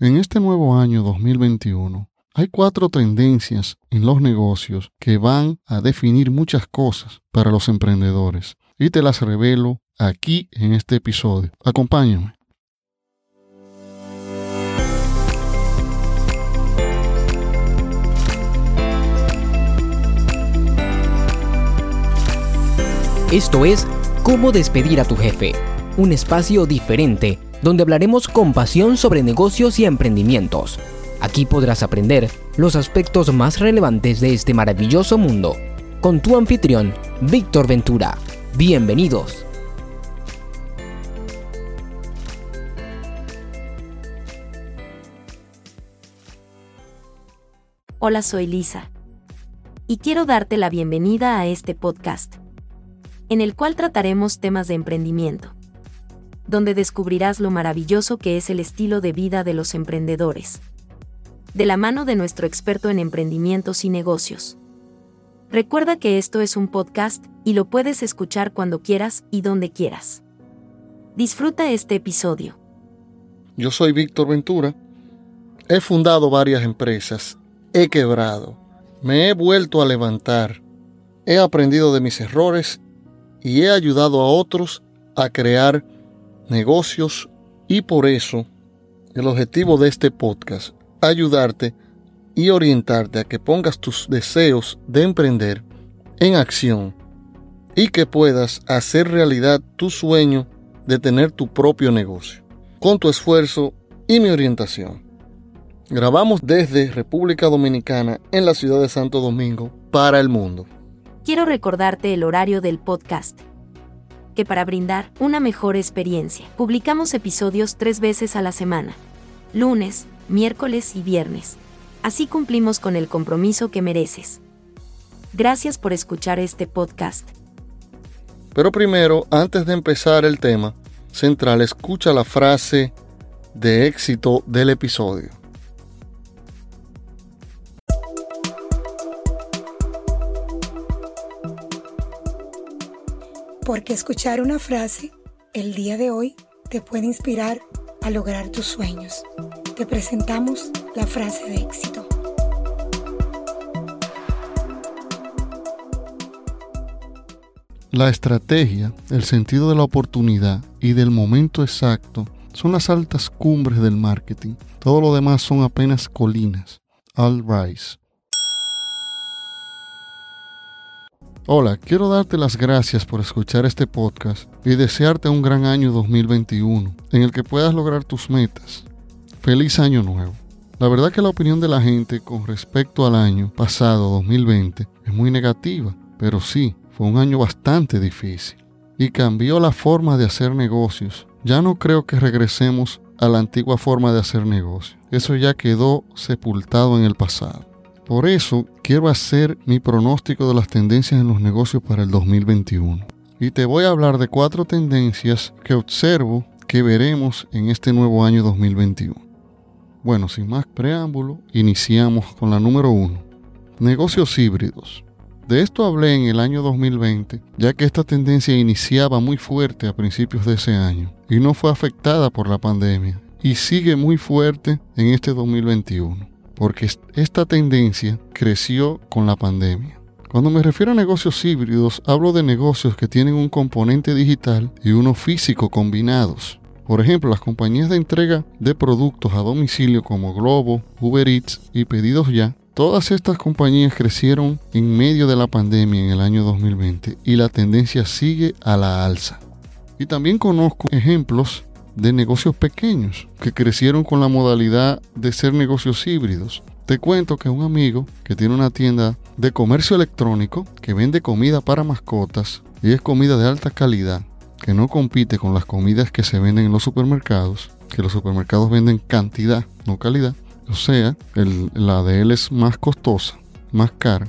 En este nuevo año 2021 hay cuatro tendencias en los negocios que van a definir muchas cosas para los emprendedores y te las revelo aquí en este episodio. Acompáñame. Esto es Cómo despedir a tu jefe, un espacio diferente donde hablaremos con pasión sobre negocios y emprendimientos. Aquí podrás aprender los aspectos más relevantes de este maravilloso mundo con tu anfitrión, Víctor Ventura. Bienvenidos. Hola, soy Lisa. Y quiero darte la bienvenida a este podcast en el cual trataremos temas de emprendimiento, donde descubrirás lo maravilloso que es el estilo de vida de los emprendedores, de la mano de nuestro experto en emprendimientos y negocios. Recuerda que esto es un podcast y lo puedes escuchar cuando quieras y donde quieras. Disfruta este episodio. Yo soy Víctor Ventura. He fundado varias empresas. He quebrado. Me he vuelto a levantar. He aprendido de mis errores y he ayudado a otros a crear negocios y por eso el objetivo de este podcast, ayudarte y orientarte a que pongas tus deseos de emprender en acción y que puedas hacer realidad tu sueño de tener tu propio negocio, con tu esfuerzo y mi orientación. Grabamos desde República Dominicana en la ciudad de Santo Domingo para el mundo quiero recordarte el horario del podcast. Para brindar una mejor experiencia, publicamos episodios tres veces a la semana. Lunes, miércoles y viernes. Así cumplimos con el compromiso que mereces. Gracias por escuchar este podcast. Pero primero, antes de empezar el tema central, escucha la frase de éxito del episodio. Porque escuchar una frase el día de hoy te puede inspirar a lograr tus sueños. Te presentamos la frase de éxito. La estrategia, el sentido de la oportunidad y del momento exacto son las altas cumbres del marketing. Todo lo demás son apenas colinas. All rise. Hola, quiero darte las gracias por escuchar este podcast y desearte un gran año 2021 en el que puedas lograr tus metas. Feliz año nuevo. La verdad que la opinión de la gente con respecto al año pasado 2020 es muy negativa, pero sí, fue un año bastante difícil y cambió la forma de hacer negocios. Ya no creo que regresemos a la antigua forma de hacer negocios. Eso ya quedó sepultado en el pasado. Por eso quiero hacer mi pronóstico de las tendencias en los negocios para el 2021. Y te voy a hablar de cuatro tendencias que observo que veremos en este nuevo año 2021. Bueno, sin más preámbulo, iniciamos con la número uno. Negocios híbridos. De esto hablé en el año 2020, ya que esta tendencia iniciaba muy fuerte a principios de ese año y no fue afectada por la pandemia y sigue muy fuerte en este 2021 porque esta tendencia creció con la pandemia. Cuando me refiero a negocios híbridos, hablo de negocios que tienen un componente digital y uno físico combinados. Por ejemplo, las compañías de entrega de productos a domicilio como Globo, Uber Eats y Pedidos Ya, todas estas compañías crecieron en medio de la pandemia en el año 2020 y la tendencia sigue a la alza. Y también conozco ejemplos de negocios pequeños que crecieron con la modalidad de ser negocios híbridos. Te cuento que un amigo que tiene una tienda de comercio electrónico que vende comida para mascotas y es comida de alta calidad, que no compite con las comidas que se venden en los supermercados, que los supermercados venden cantidad, no calidad. O sea, la de él es más costosa, más cara,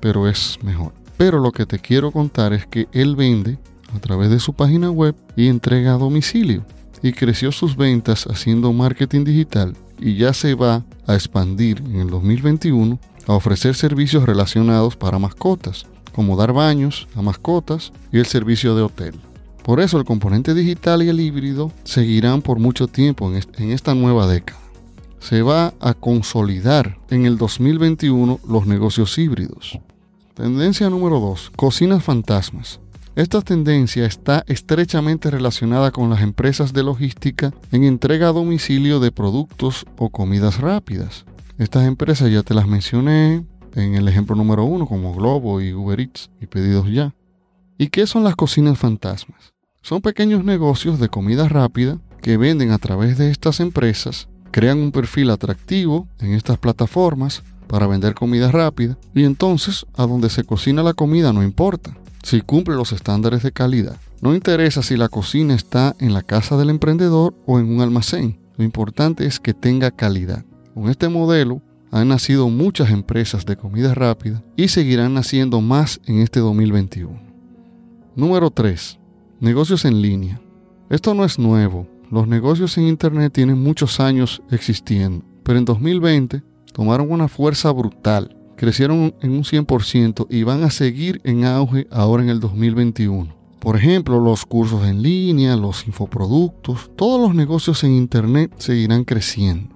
pero es mejor. Pero lo que te quiero contar es que él vende a través de su página web y entrega a domicilio y creció sus ventas haciendo marketing digital y ya se va a expandir en el 2021 a ofrecer servicios relacionados para mascotas, como dar baños a mascotas y el servicio de hotel. Por eso el componente digital y el híbrido seguirán por mucho tiempo en esta nueva década. se va a consolidar en el 2021 los negocios híbridos. Tendencia número 2. Cocinas fantasmas. Esta tendencia está estrechamente relacionada con las empresas de logística en entrega a domicilio de productos o comidas rápidas. Estas empresas ya te las mencioné en el ejemplo número uno, como Globo y Uber Eats y Pedidos Ya. ¿Y qué son las cocinas fantasmas? Son pequeños negocios de comida rápida que venden a través de estas empresas, crean un perfil atractivo en estas plataformas para vender comida rápida y entonces a donde se cocina la comida no importa si cumple los estándares de calidad. No interesa si la cocina está en la casa del emprendedor o en un almacén. Lo importante es que tenga calidad. Con este modelo han nacido muchas empresas de comida rápida y seguirán naciendo más en este 2021. Número 3. Negocios en línea. Esto no es nuevo. Los negocios en Internet tienen muchos años existiendo, pero en 2020 tomaron una fuerza brutal crecieron en un 100% y van a seguir en auge ahora en el 2021. Por ejemplo, los cursos en línea, los infoproductos, todos los negocios en Internet seguirán creciendo.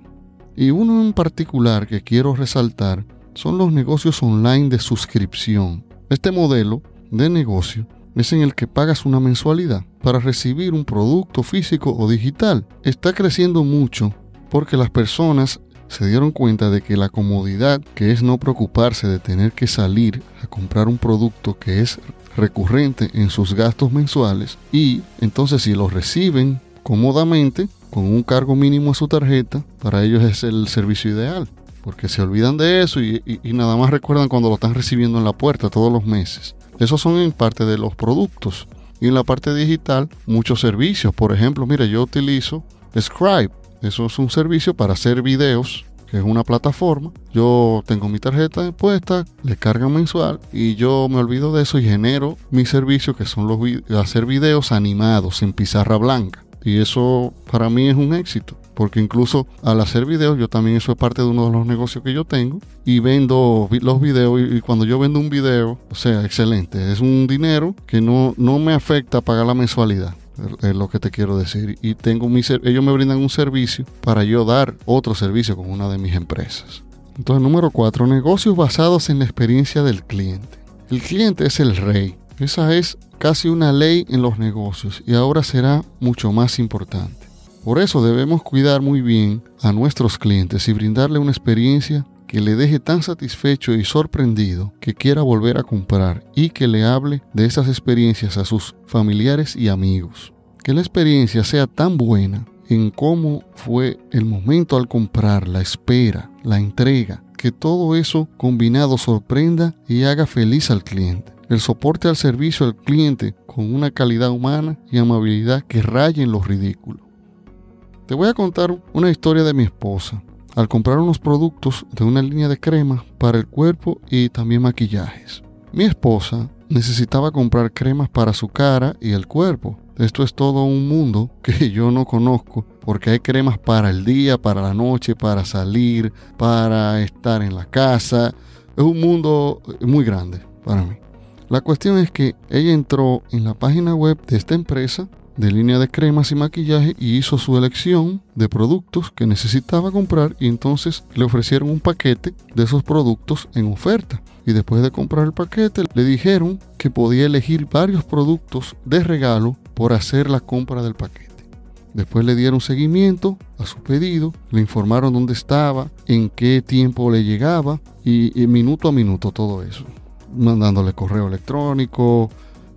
Y uno en particular que quiero resaltar son los negocios online de suscripción. Este modelo de negocio es en el que pagas una mensualidad para recibir un producto físico o digital. Está creciendo mucho porque las personas se dieron cuenta de que la comodidad, que es no preocuparse de tener que salir a comprar un producto que es recurrente en sus gastos mensuales, y entonces si lo reciben cómodamente, con un cargo mínimo a su tarjeta, para ellos es el servicio ideal. Porque se olvidan de eso y, nada más recuerdan cuando lo están recibiendo en la puerta todos los meses. Esos son en parte de los productos. Y en la parte digital, muchos servicios. Por ejemplo, mire, yo utilizo Scribe eso es un servicio para hacer videos, que es una plataforma. Yo tengo mi tarjeta puesta, le cargan mensual y yo me olvido de eso y genero mi servicio, que son los hacer videos animados en pizarra blanca. Y eso para mí es un éxito porque incluso al hacer videos, yo también eso es parte de uno de los negocios que yo tengo y vendo los videos y, cuando yo vendo un video, o sea, excelente, es un dinero que no, no me afecta pagar la mensualidad es lo que te quiero decir. Y tengo ellos me brindan un servicio para yo dar otro servicio con una de mis empresas. Entonces, número cuatro, negocios basados en la experiencia del cliente. El cliente es el rey. Esa es casi una ley en los negocios y ahora será mucho más importante. Por eso debemos cuidar muy bien a nuestros clientes y brindarle una experiencia que le deje tan satisfecho y sorprendido que quiera volver a comprar y que le hable de esas experiencias a sus familiares y amigos. Que la experiencia sea tan buena en cómo fue el momento al comprar, la espera, la entrega, que todo eso combinado sorprenda y haga feliz al cliente. El soporte al servicio al cliente con una calidad humana y amabilidad que rayen lo ridículo. Te voy a contar una historia de mi esposa al comprar unos productos de una línea de cremas para el cuerpo y también maquillajes. Mi esposa necesitaba comprar cremas para su cara y el cuerpo. Esto es todo un mundo que yo no conozco porque hay cremas para el día, para la noche, para salir, para estar en la casa. Es un mundo muy grande para mí. La cuestión es que ella entró en la página web de esta empresa de línea de cremas y maquillaje y hizo su elección de productos que necesitaba comprar y entonces le ofrecieron un paquete de esos productos en oferta. Y después de comprar el paquete le dijeron que podía elegir varios productos de regalo por hacer la compra del paquete. Después le dieron seguimiento a su pedido, le informaron dónde estaba, en qué tiempo le llegaba y, y minuto a minuto todo eso. Mandándole correo electrónico,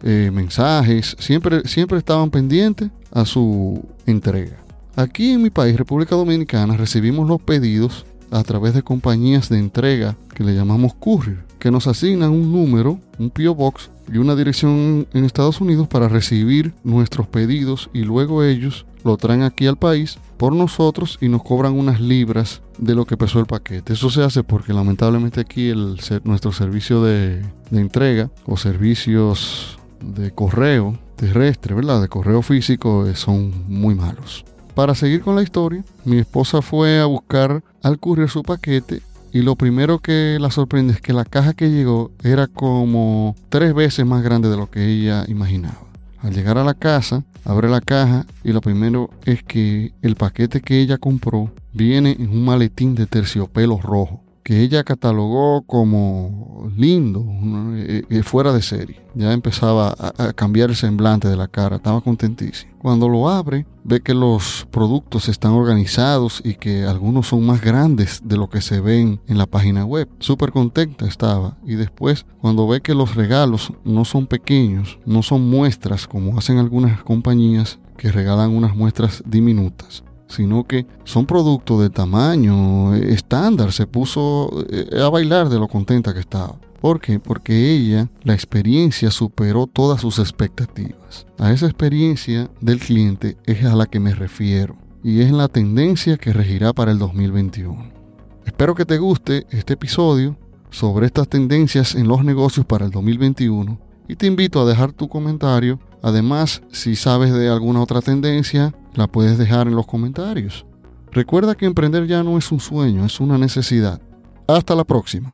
eh, mensajes, siempre, siempre estaban pendientes a su entrega. Aquí en mi país, República Dominicana, recibimos los pedidos a través de compañías de entrega que le llamamos courier, que nos asignan un número, un PO Box y una dirección en Estados Unidos para recibir nuestros pedidos y luego ellos lo traen aquí al país por nosotros y nos cobran unas libras de lo que pesó el paquete. Eso se hace porque lamentablemente aquí el, nuestro servicio de, de entrega o servicios de correo terrestre, ¿verdad? De correo físico eh, son muy malos. Para seguir con la historia, mi esposa fue a buscar al courier su paquete y lo primero que la sorprende es que la caja que llegó era como tres veces más grande de lo que ella imaginaba. Al llegar a la casa, abre la caja y lo primero es que el paquete que ella compró viene en un maletín de terciopelo rojo que ella catalogó como lindo, eh, eh, fuera de serie. Ya empezaba a, cambiar el semblante de la cara, estaba contentísimo. Cuando lo abre, ve que los productos están organizados y que algunos son más grandes de lo que se ven en la página web. Súper contenta estaba. Y después, cuando ve que los regalos no son pequeños, no son muestras como hacen algunas compañías que regalan unas muestras diminutas, sino que son productos de tamaño estándar. Se puso eh, a bailar de lo contenta que estaba. ¿Por qué? Porque ella, la experiencia superó todas sus expectativas. A esa experiencia del cliente es a la que me refiero y es la tendencia que regirá para el 2021. Espero que te guste este episodio sobre estas tendencias en los negocios para el 2021 y te invito a dejar tu comentario. Además, si sabes de alguna otra tendencia, la puedes dejar en los comentarios. Recuerda que emprender ya no es un sueño, es una necesidad. Hasta la próxima.